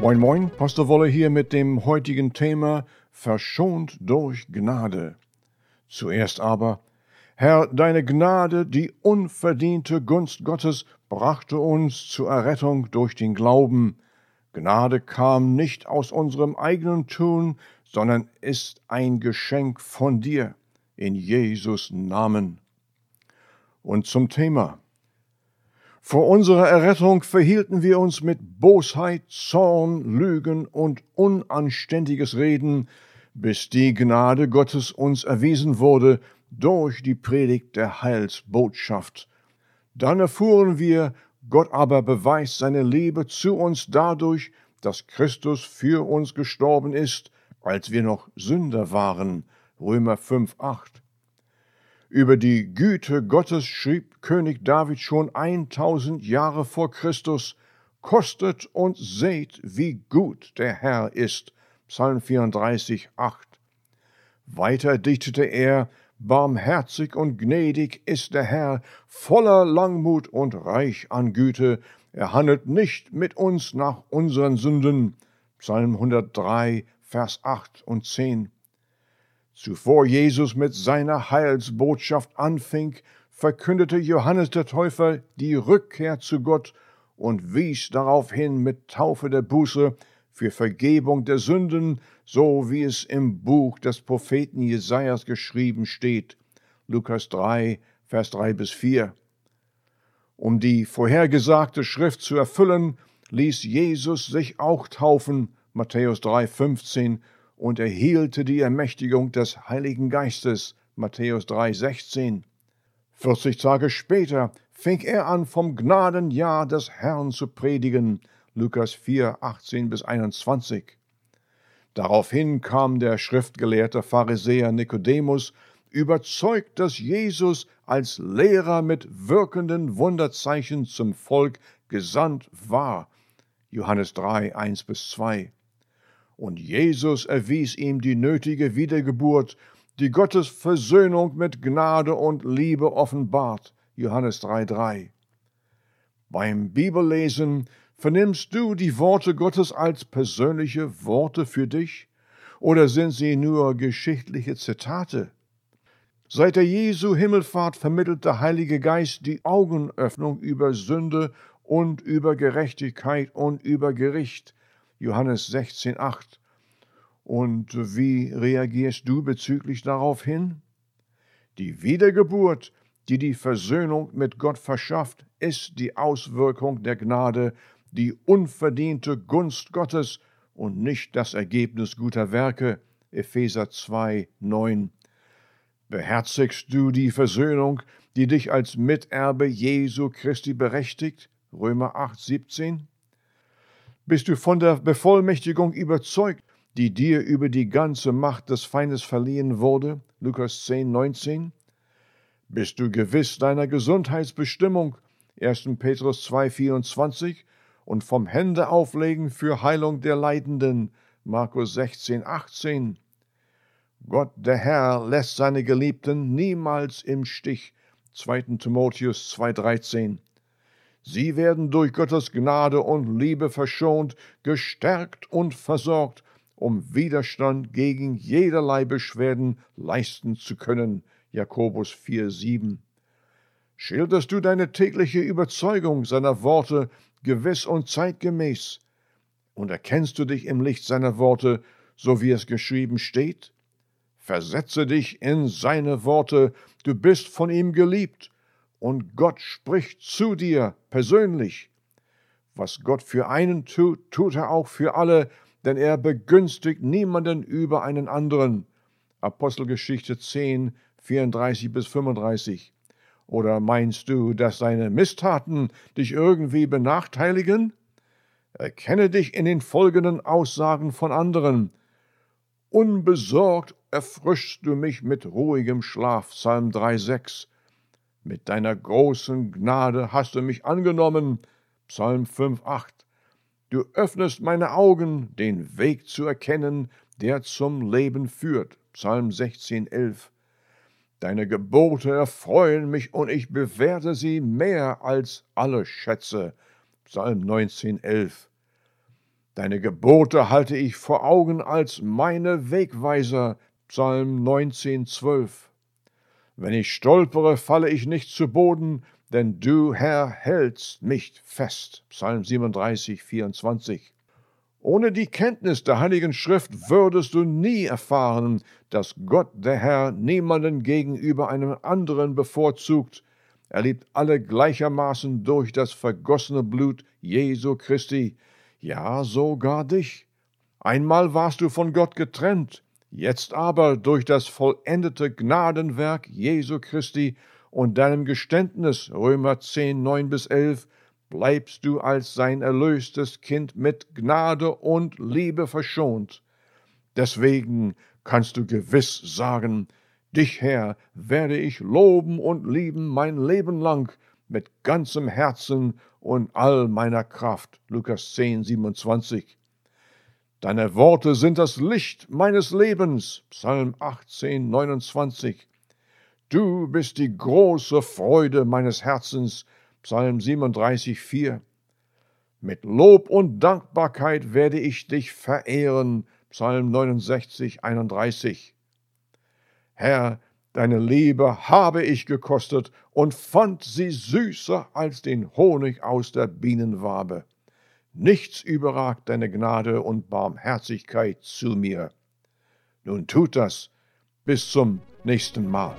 Moin Moin, Pastor Wolle hier mit dem heutigen Thema Verschont durch Gnade. Zuerst aber, Herr, deine Gnade, die unverdiente Gunst Gottes, brachte uns zur Errettung durch den Glauben. Gnade kam nicht aus unserem eigenen Tun, sondern ist ein Geschenk von dir, in Jesus Namen. Und zum Thema. Vor unserer Errettung verhielten wir uns mit Bosheit, Zorn, Lügen und unanständiges Reden, bis die Gnade Gottes uns erwiesen wurde durch die Predigt der Heilsbotschaft. Dann erfuhren wir, Gott aber beweist seine Liebe zu uns dadurch, dass Christus für uns gestorben ist, als wir noch Sünder waren. Römer 5, 8. Über die Güte Gottes schrieb König David schon 1000 Jahre vor Christus, kostet und seht, wie gut der Herr ist. Psalm 34, 8. Weiter dichtete er, barmherzig und gnädig ist der Herr, voller Langmut und reich an Güte. Er handelt nicht mit uns nach unseren Sünden. Psalm 103, Vers 8 und 10. Zuvor Jesus mit seiner Heilsbotschaft anfing, verkündete Johannes der Täufer die Rückkehr zu Gott und wies darauf hin mit Taufe der Buße für Vergebung der Sünden, so wie es im Buch des Propheten Jesajas geschrieben steht. Lukas 3, Vers 3 bis 4. Um die vorhergesagte Schrift zu erfüllen, ließ Jesus sich auch taufen, Matthäus 3, 15, und erhielte die Ermächtigung des Heiligen Geistes, Matthäus 3, 16. 40 Tage später fing er an, vom Gnadenjahr des Herrn zu predigen, Lukas 4, 18 bis 21. Daraufhin kam der schriftgelehrte Pharisäer Nikodemus, überzeugt, dass Jesus als Lehrer mit wirkenden Wunderzeichen zum Volk gesandt war. Johannes 3, 1 bis 2. Und Jesus erwies ihm die nötige Wiedergeburt, die Gottes Versöhnung mit Gnade und Liebe offenbart. Johannes 3,3. Beim Bibellesen vernimmst du die Worte Gottes als persönliche Worte für dich oder sind sie nur geschichtliche Zitate? Seit der Jesu Himmelfahrt vermittelt der Heilige Geist die Augenöffnung über Sünde und über Gerechtigkeit und über Gericht. Johannes 16, 8. Und wie reagierst du bezüglich darauf hin? Die Wiedergeburt, die die Versöhnung mit Gott verschafft, ist die Auswirkung der Gnade, die unverdiente Gunst Gottes und nicht das Ergebnis guter Werke. Epheser 2, 9. Beherzigst du die Versöhnung, die dich als Miterbe Jesu Christi berechtigt? Römer 8, 17. Bist du von der Bevollmächtigung überzeugt, die dir über die ganze Macht des Feindes verliehen wurde? Lukas 10, 19. Bist du gewiss deiner Gesundheitsbestimmung? 1. Petrus 2, 24. Und vom Hände auflegen für Heilung der Leidenden? Markus 16, 18. Gott, der Herr, lässt seine Geliebten niemals im Stich. 2. Timotheus 2, 13. Sie werden durch Gottes Gnade und Liebe verschont, gestärkt und versorgt, um Widerstand gegen jederlei Beschwerden leisten zu können. Jakobus 4,7. Schilderst du deine tägliche Überzeugung seiner Worte gewiss und zeitgemäß? Und erkennst du dich im Licht seiner Worte, so wie es geschrieben steht? Versetze dich in seine Worte, du bist von ihm geliebt und Gott spricht zu dir persönlich. Was Gott für einen tut, tut er auch für alle, denn er begünstigt niemanden über einen anderen. Apostelgeschichte 10, 34 bis 35. Oder meinst du, dass seine Misstaten dich irgendwie benachteiligen? Erkenne dich in den folgenden Aussagen von anderen. Unbesorgt erfrischst du mich mit ruhigem Schlaf, Psalm 3,6. Mit deiner großen Gnade hast du mich angenommen. Psalm 5, 8. Du öffnest meine Augen, den Weg zu erkennen, der zum Leben führt. Psalm 16, 11. Deine Gebote erfreuen mich und ich bewerte sie mehr als alle Schätze. Psalm 19,11. Deine Gebote halte ich vor Augen als meine Wegweiser, Psalm 19,12. Wenn ich stolpere, falle ich nicht zu Boden, denn du, Herr, hältst mich fest, Psalm 37, 24. Ohne die Kenntnis der Heiligen Schrift würdest du nie erfahren, dass Gott, der Herr, niemanden gegenüber einem anderen bevorzugt. Er liebt alle gleichermaßen durch das vergossene Blut Jesu Christi, ja sogar dich. Einmal warst du von Gott getrennt, jetzt aber durch das vollendete Gnadenwerk Jesu Christi und deinem Geständnis, Römer 10, 9 bis 11, bleibst du als sein erlöstes Kind mit Gnade und Liebe verschont. Deswegen kannst du gewiss sagen, Dich, Herr, werde ich loben und lieben mein Leben lang mit ganzem Herzen und all meiner Kraft. Lukas 10, 27. Deine Worte sind das Licht meines Lebens. Psalm 18, 29. Du bist die große Freude meines Herzens. Psalm 37, 4. Mit Lob und Dankbarkeit werde ich dich verehren. Psalm 69, 31. Herr, deine Liebe habe ich gekostet und fand sie süßer als den Honig aus der Bienenwabe. Nichts überragt deine Gnade und Barmherzigkeit zu mir. Nun tut das bis zum nächsten Mal.